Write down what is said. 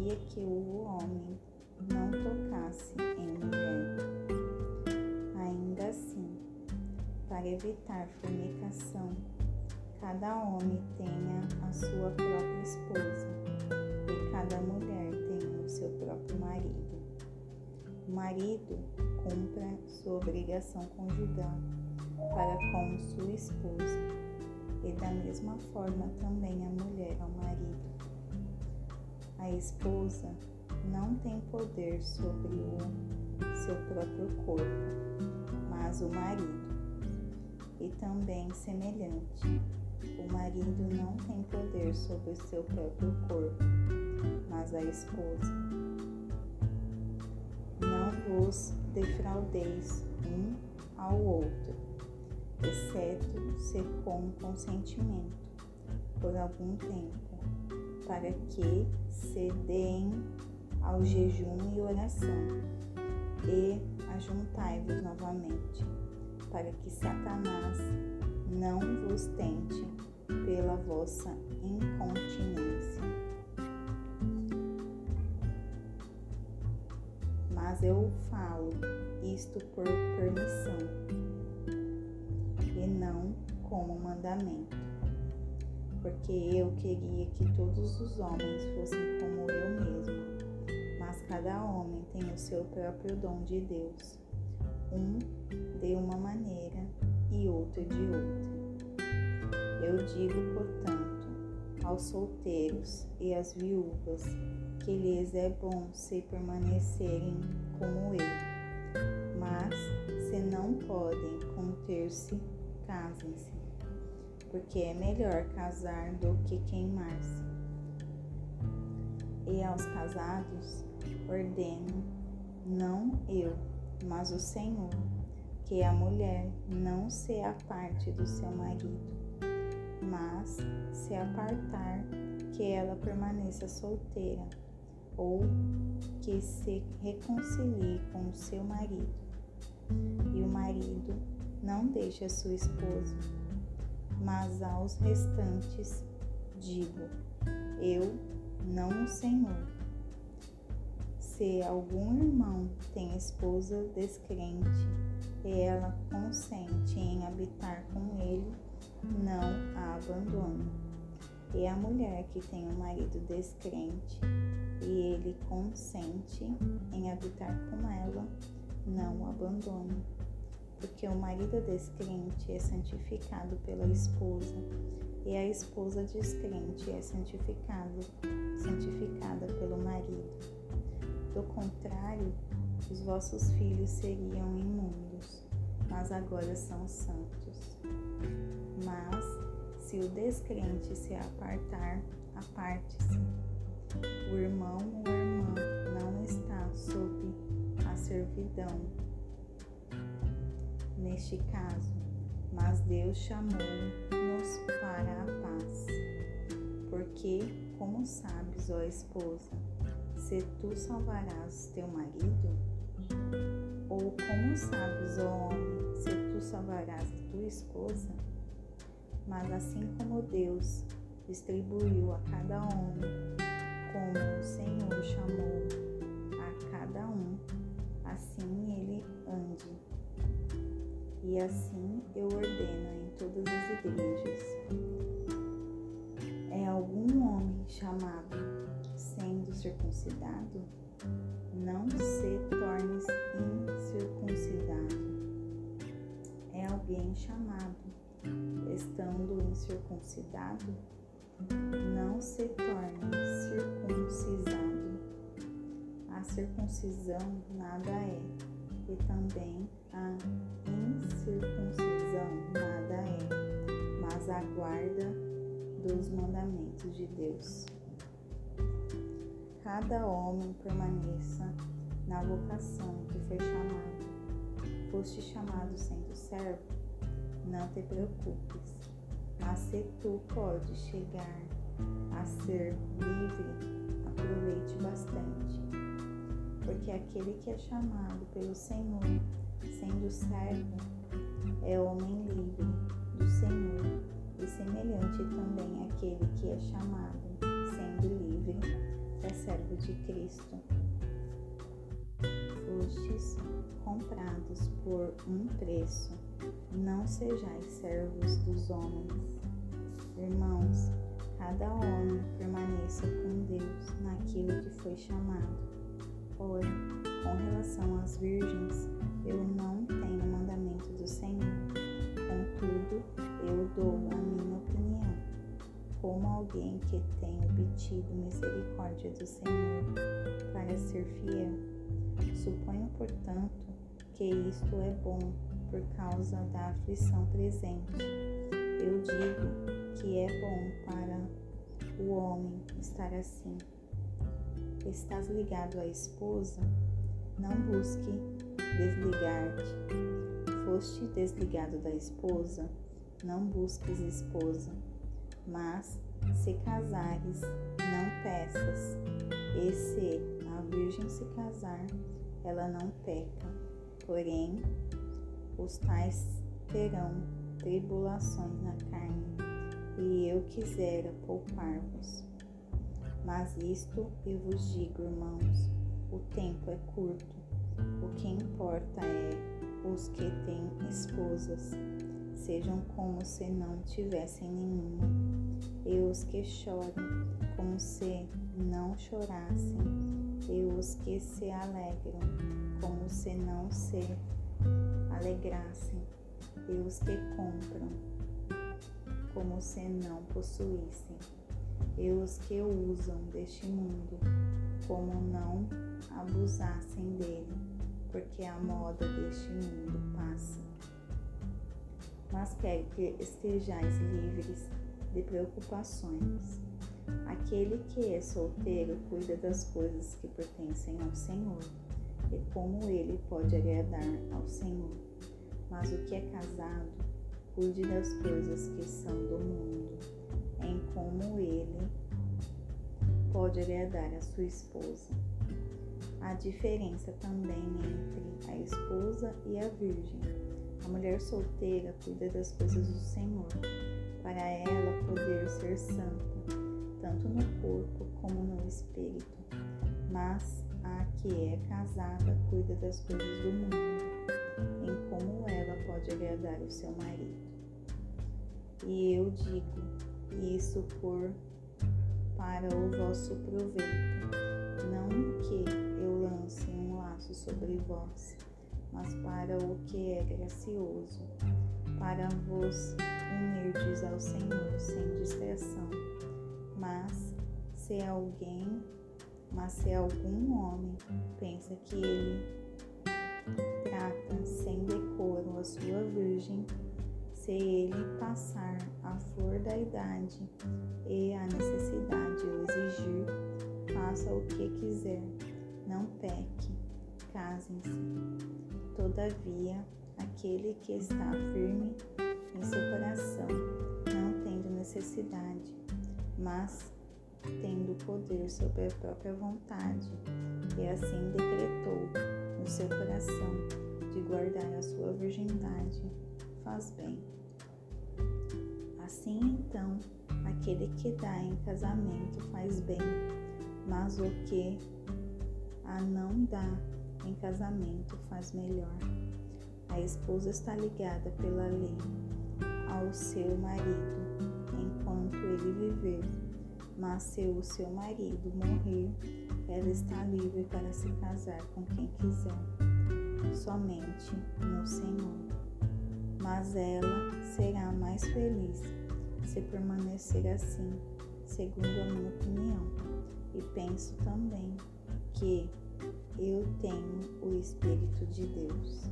seria que o homem não tocasse em mulher. Ainda assim, para evitar fornicação, cada homem tenha a sua própria esposa e cada mulher tenha o seu próprio marido. O marido cumpra sua obrigação conjugal para com sua esposa e da mesma forma também a mulher ao marido. A esposa não tem poder sobre o seu próprio corpo, mas o marido. E também semelhante, o marido não tem poder sobre o seu próprio corpo, mas a esposa. Não vos defraudeis um ao outro, exceto se com consentimento, por algum tempo, para que se deem ao jejum e oração, e ajuntai-vos novamente, para que Satanás não vos tente pela vossa incontinência. Mas eu falo isto por permissão e não como mandamento, porque eu queria que todos os homens fossem como eu mesmo, mas cada homem tem o seu próprio dom de Deus, um de uma maneira e outro de outra. Eu digo, portanto, aos solteiros e às viúvas que lhes é bom se permanecerem como eu, mas se não podem conter-se, casem-se, porque é melhor casar do que queimar-se. E aos casados ordeno, não eu, mas o Senhor, que a mulher não se aparte do seu marido mas se apartar, que ela permaneça solteira ou que se reconcilie com o seu marido. E o marido não deixe a sua esposa, mas aos restantes digo: eu, não o Senhor. Se algum irmão tem esposa descrente e ela consente em habitar com ele, não a abandone. E a mulher que tem um marido descrente e ele consente em habitar com ela, não o abandone. Porque o marido descrente é santificado pela esposa e a esposa descrente é santificado, santificada pelo marido. Do contrário, os vossos filhos seriam imundos, mas agora são santos. Mas se o descrente se apartar, aparte-se. O irmão ou irmã não está sob a servidão neste caso, mas Deus chamou-nos para a paz. Porque, como sabes, ó esposa, se tu salvarás teu marido? Ou como sabes, ó homem, se tu salvarás tua esposa? Mas assim como Deus distribuiu a cada homem, como o Senhor chamou a cada um, assim ele ande. E assim eu ordeno em todas as igrejas. É algum homem chamado sendo circuncidado? Não se tornes incircuncidado. É alguém chamado estando incircuncidado, não se torne circuncisado. A circuncisão nada é, e também a incircuncisão nada é, mas a guarda dos mandamentos de Deus. Cada homem permaneça na vocação que foi chamado. Foste chamado sendo servo, não te preocupes, mas se tu pode chegar a ser livre, aproveite bastante, porque aquele que é chamado pelo Senhor, sendo servo, é homem livre do Senhor e semelhante também àquele que é chamado, sendo livre, é servo de Cristo. Fostes comprados por um preço, não sejais servos dos homens. Irmãos, cada homem permaneça com Deus naquilo que foi chamado. Ora, com relação às virgens, eu não tenho mandamento do Senhor. Contudo, eu dou a minha opinião, como alguém que tem obtido misericórdia do Senhor para ser fiel. Suponho, portanto, que isto é bom por causa da aflição presente. Eu digo que é bom para o homem estar assim. Estás ligado à esposa? Não busque desligar-te. Foste desligado da esposa? Não busques esposa. Mas, se casares, não peças. E se a virgem se casar, ela não peca. Porém, os tais terão tribulações na carne, e eu quisera poupar-vos. Mas isto eu vos digo, irmãos, o tempo é curto. O que importa é os que têm esposas sejam como se não tivessem nenhuma, e os que choram como se não chorassem, e os que se alegram como se não se alegrassem, e os que compram como se não possuíssem, e os que usam deste mundo como não abusassem dele, porque a moda deste mundo passa. Mas quero que estejais livres de preocupações. Aquele que é solteiro cuida das coisas que pertencem ao Senhor e como ele pode agradar ao Senhor. Mas o que é casado, cuide das coisas que são do mundo, em como ele pode agradar a sua esposa. Há diferença também entre a esposa e a virgem. A mulher solteira cuida das coisas do Senhor, para ela poder ser santa, tanto no corpo como no espírito. Mas a que é casada cuida das coisas do mundo, em como ela pode agradar o seu marido. E eu digo isso por para o vosso proveito, não que eu lance um laço sobre vós, mas para o que é gracioso, para vos unirdes ao Senhor sem distração. Mas se alguém, mas se algum homem pensa que ele trata sem decoro a sua virgem, se ele passar a flor da idade e a necessidade o exigir, faça o que quiser, não peque, casem-se. Todavia, aquele que está firme em seu coração, não tendo necessidade, mas tendo poder sobre a própria vontade, e assim decretou no seu coração de guardar a sua virgindade, faz bem. Assim então, aquele que dá em casamento faz bem, mas o que a não dá em casamento faz melhor. A esposa está ligada pela lei ao seu marido enquanto ele viver, mas se o seu marido morrer, ela está livre para se casar com quem quiser, somente no Senhor. Mas ela será mais feliz se permanecer assim, segundo a minha opinião. E penso também que eu tenho o Espírito de Deus.